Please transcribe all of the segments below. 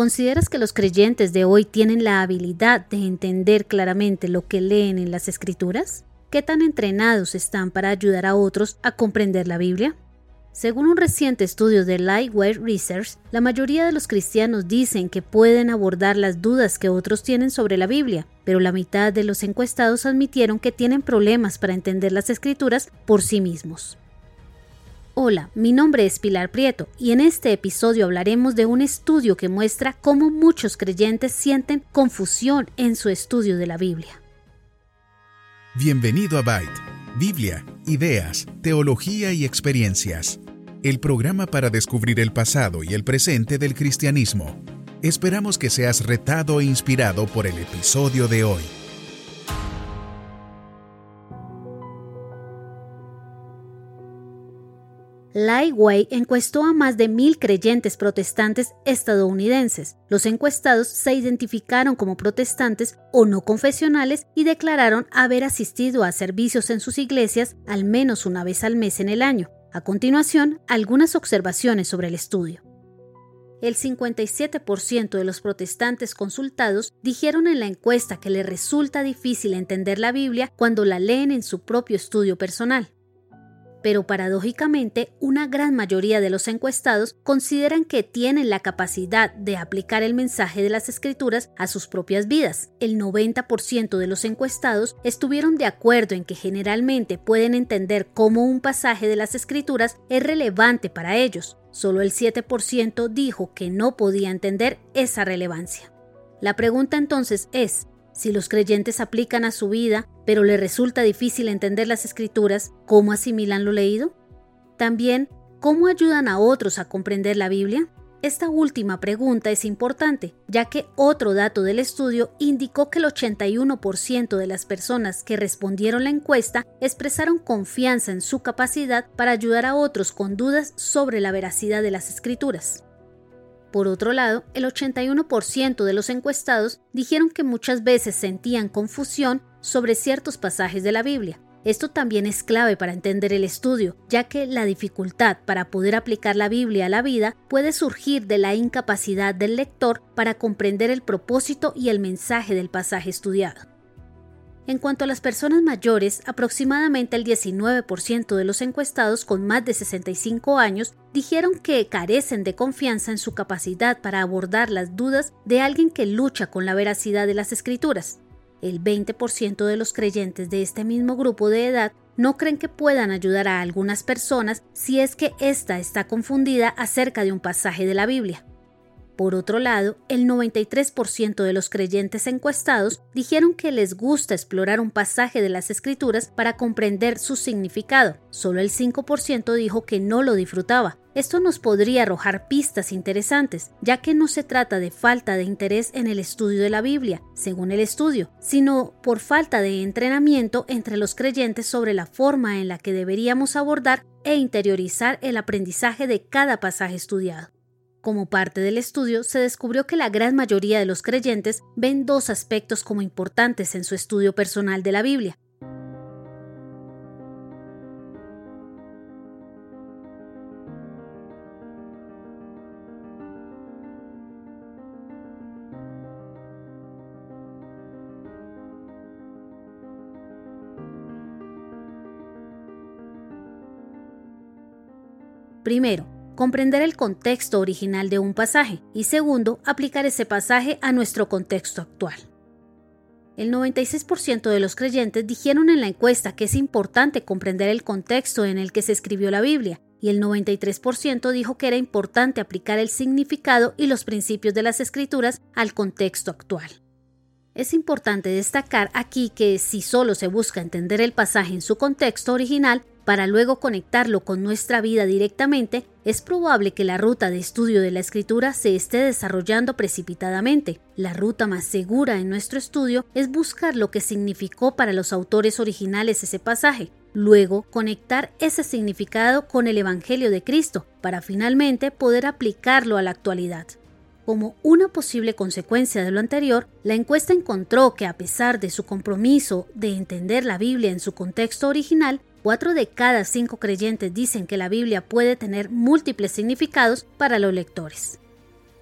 ¿Consideras que los creyentes de hoy tienen la habilidad de entender claramente lo que leen en las escrituras? ¿Qué tan entrenados están para ayudar a otros a comprender la Biblia? Según un reciente estudio de Lightweight Research, la mayoría de los cristianos dicen que pueden abordar las dudas que otros tienen sobre la Biblia, pero la mitad de los encuestados admitieron que tienen problemas para entender las escrituras por sí mismos. Hola, mi nombre es Pilar Prieto y en este episodio hablaremos de un estudio que muestra cómo muchos creyentes sienten confusión en su estudio de la Biblia. Bienvenido a Byte Biblia, ideas, teología y experiencias. El programa para descubrir el pasado y el presente del cristianismo. Esperamos que seas retado e inspirado por el episodio de hoy. Lightway encuestó a más de mil creyentes protestantes estadounidenses. Los encuestados se identificaron como protestantes o no confesionales y declararon haber asistido a servicios en sus iglesias al menos una vez al mes en el año. A continuación, algunas observaciones sobre el estudio. El 57% de los protestantes consultados dijeron en la encuesta que les resulta difícil entender la Biblia cuando la leen en su propio estudio personal pero paradójicamente una gran mayoría de los encuestados consideran que tienen la capacidad de aplicar el mensaje de las escrituras a sus propias vidas. El 90% de los encuestados estuvieron de acuerdo en que generalmente pueden entender cómo un pasaje de las escrituras es relevante para ellos. Solo el 7% dijo que no podía entender esa relevancia. La pregunta entonces es, si los creyentes aplican a su vida, pero les resulta difícil entender las escrituras, ¿cómo asimilan lo leído? También, ¿cómo ayudan a otros a comprender la Biblia? Esta última pregunta es importante, ya que otro dato del estudio indicó que el 81% de las personas que respondieron la encuesta expresaron confianza en su capacidad para ayudar a otros con dudas sobre la veracidad de las escrituras. Por otro lado, el 81% de los encuestados dijeron que muchas veces sentían confusión sobre ciertos pasajes de la Biblia. Esto también es clave para entender el estudio, ya que la dificultad para poder aplicar la Biblia a la vida puede surgir de la incapacidad del lector para comprender el propósito y el mensaje del pasaje estudiado. En cuanto a las personas mayores, aproximadamente el 19% de los encuestados con más de 65 años dijeron que carecen de confianza en su capacidad para abordar las dudas de alguien que lucha con la veracidad de las escrituras. El 20% de los creyentes de este mismo grupo de edad no creen que puedan ayudar a algunas personas si es que ésta está confundida acerca de un pasaje de la Biblia. Por otro lado, el 93% de los creyentes encuestados dijeron que les gusta explorar un pasaje de las escrituras para comprender su significado. Solo el 5% dijo que no lo disfrutaba. Esto nos podría arrojar pistas interesantes, ya que no se trata de falta de interés en el estudio de la Biblia, según el estudio, sino por falta de entrenamiento entre los creyentes sobre la forma en la que deberíamos abordar e interiorizar el aprendizaje de cada pasaje estudiado. Como parte del estudio, se descubrió que la gran mayoría de los creyentes ven dos aspectos como importantes en su estudio personal de la Biblia. Primero, comprender el contexto original de un pasaje y segundo, aplicar ese pasaje a nuestro contexto actual. El 96% de los creyentes dijeron en la encuesta que es importante comprender el contexto en el que se escribió la Biblia y el 93% dijo que era importante aplicar el significado y los principios de las escrituras al contexto actual. Es importante destacar aquí que si solo se busca entender el pasaje en su contexto original, para luego conectarlo con nuestra vida directamente, es probable que la ruta de estudio de la escritura se esté desarrollando precipitadamente. La ruta más segura en nuestro estudio es buscar lo que significó para los autores originales ese pasaje, luego conectar ese significado con el Evangelio de Cristo, para finalmente poder aplicarlo a la actualidad. Como una posible consecuencia de lo anterior, la encuesta encontró que a pesar de su compromiso de entender la Biblia en su contexto original, Cuatro de cada cinco creyentes dicen que la Biblia puede tener múltiples significados para los lectores.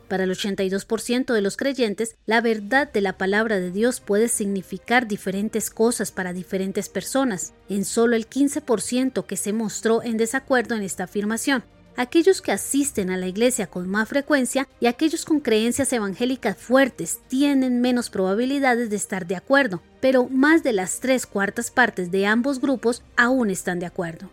Para el 82% de los creyentes, la verdad de la palabra de Dios puede significar diferentes cosas para diferentes personas. En solo el 15% que se mostró en desacuerdo en esta afirmación aquellos que asisten a la iglesia con más frecuencia y aquellos con creencias evangélicas fuertes tienen menos probabilidades de estar de acuerdo, pero más de las tres cuartas partes de ambos grupos aún están de acuerdo.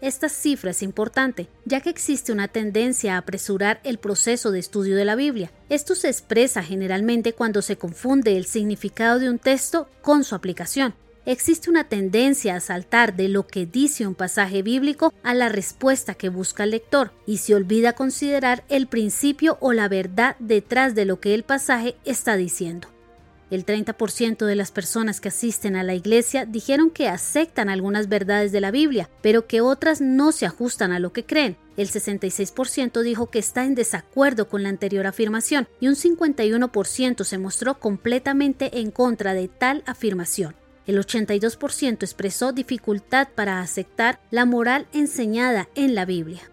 Esta cifra es importante, ya que existe una tendencia a apresurar el proceso de estudio de la Biblia. Esto se expresa generalmente cuando se confunde el significado de un texto con su aplicación existe una tendencia a saltar de lo que dice un pasaje bíblico a la respuesta que busca el lector y se olvida considerar el principio o la verdad detrás de lo que el pasaje está diciendo. El 30% de las personas que asisten a la iglesia dijeron que aceptan algunas verdades de la Biblia, pero que otras no se ajustan a lo que creen. El 66% dijo que está en desacuerdo con la anterior afirmación y un 51% se mostró completamente en contra de tal afirmación. El 82% expresó dificultad para aceptar la moral enseñada en la Biblia.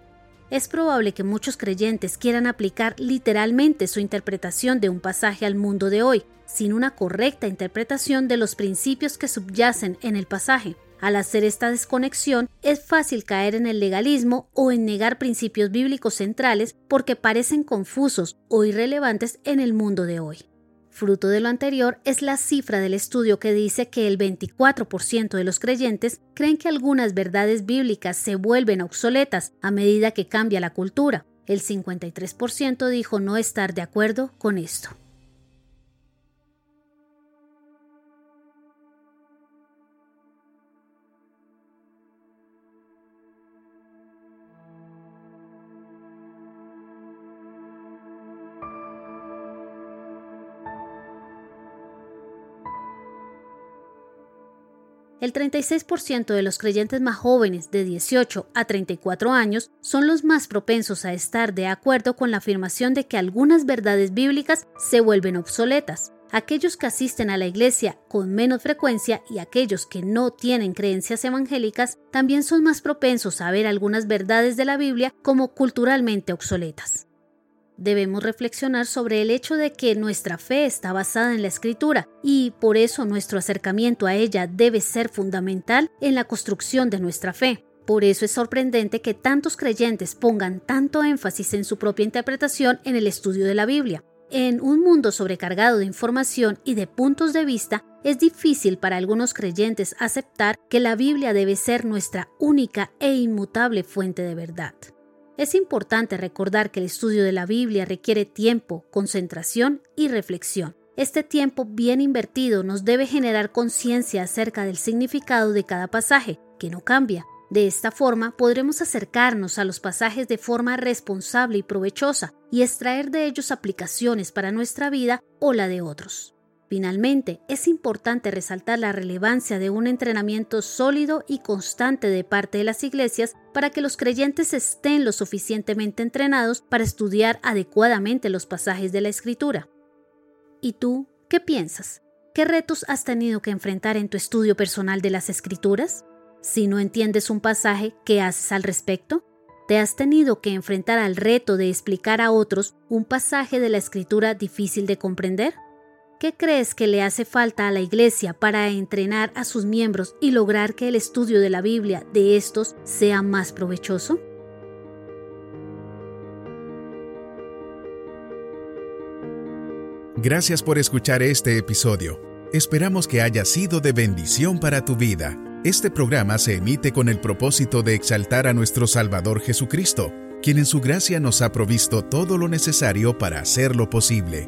Es probable que muchos creyentes quieran aplicar literalmente su interpretación de un pasaje al mundo de hoy, sin una correcta interpretación de los principios que subyacen en el pasaje. Al hacer esta desconexión, es fácil caer en el legalismo o en negar principios bíblicos centrales porque parecen confusos o irrelevantes en el mundo de hoy. Fruto de lo anterior es la cifra del estudio que dice que el 24% de los creyentes creen que algunas verdades bíblicas se vuelven obsoletas a medida que cambia la cultura. El 53% dijo no estar de acuerdo con esto. El 36% de los creyentes más jóvenes de 18 a 34 años son los más propensos a estar de acuerdo con la afirmación de que algunas verdades bíblicas se vuelven obsoletas. Aquellos que asisten a la iglesia con menos frecuencia y aquellos que no tienen creencias evangélicas también son más propensos a ver algunas verdades de la Biblia como culturalmente obsoletas. Debemos reflexionar sobre el hecho de que nuestra fe está basada en la escritura y por eso nuestro acercamiento a ella debe ser fundamental en la construcción de nuestra fe. Por eso es sorprendente que tantos creyentes pongan tanto énfasis en su propia interpretación en el estudio de la Biblia. En un mundo sobrecargado de información y de puntos de vista, es difícil para algunos creyentes aceptar que la Biblia debe ser nuestra única e inmutable fuente de verdad. Es importante recordar que el estudio de la Biblia requiere tiempo, concentración y reflexión. Este tiempo bien invertido nos debe generar conciencia acerca del significado de cada pasaje, que no cambia. De esta forma podremos acercarnos a los pasajes de forma responsable y provechosa y extraer de ellos aplicaciones para nuestra vida o la de otros. Finalmente, es importante resaltar la relevancia de un entrenamiento sólido y constante de parte de las iglesias para que los creyentes estén lo suficientemente entrenados para estudiar adecuadamente los pasajes de la Escritura. ¿Y tú qué piensas? ¿Qué retos has tenido que enfrentar en tu estudio personal de las Escrituras? Si no entiendes un pasaje, ¿qué haces al respecto? ¿Te has tenido que enfrentar al reto de explicar a otros un pasaje de la Escritura difícil de comprender? ¿Qué crees que le hace falta a la Iglesia para entrenar a sus miembros y lograr que el estudio de la Biblia de estos sea más provechoso? Gracias por escuchar este episodio. Esperamos que haya sido de bendición para tu vida. Este programa se emite con el propósito de exaltar a nuestro Salvador Jesucristo, quien en su gracia nos ha provisto todo lo necesario para hacerlo posible.